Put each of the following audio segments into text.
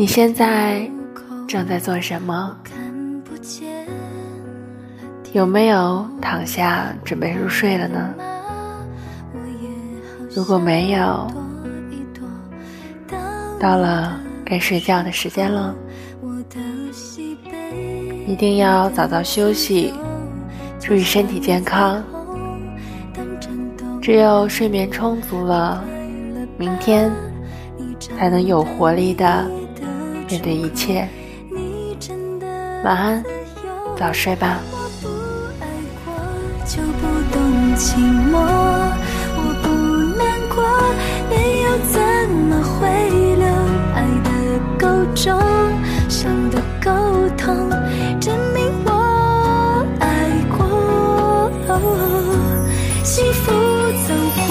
你现在正在做什么？有没有躺下准备入睡了呢？如果没有。到了该睡觉的时间了。一定要早早休息，注意身体健康。只有睡眠充足了，明天才能有活力的。面对一切。晚安，早睡吧。寂寞，我不难过，怎么会留？爱的够重，的够痛，证明我爱过。幸福走过，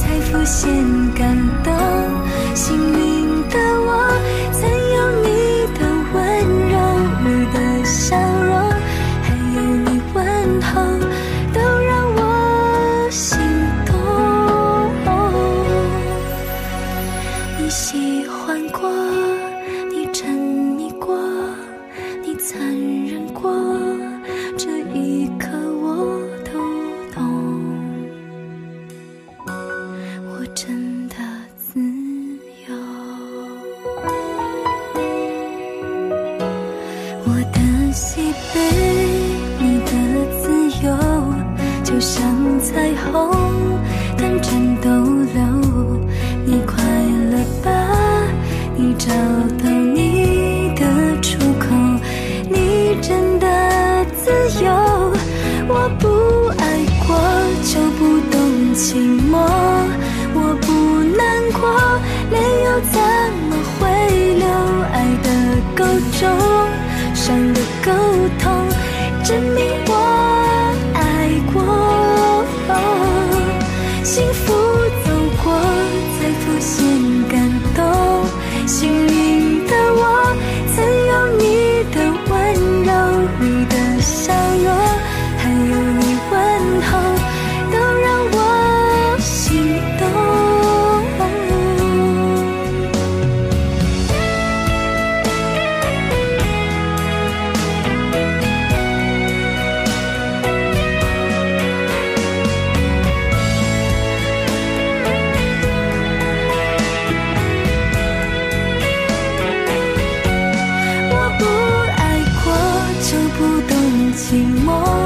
才发现。西北，你的自由就像彩虹短暂逗留。你快乐吧？你找到你的出口？你真的自由？我不爱过就不懂寂寞，我不难过，泪又怎么会流？爱的够重，伤的。沟通。就不懂寂寞。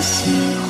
喜欢。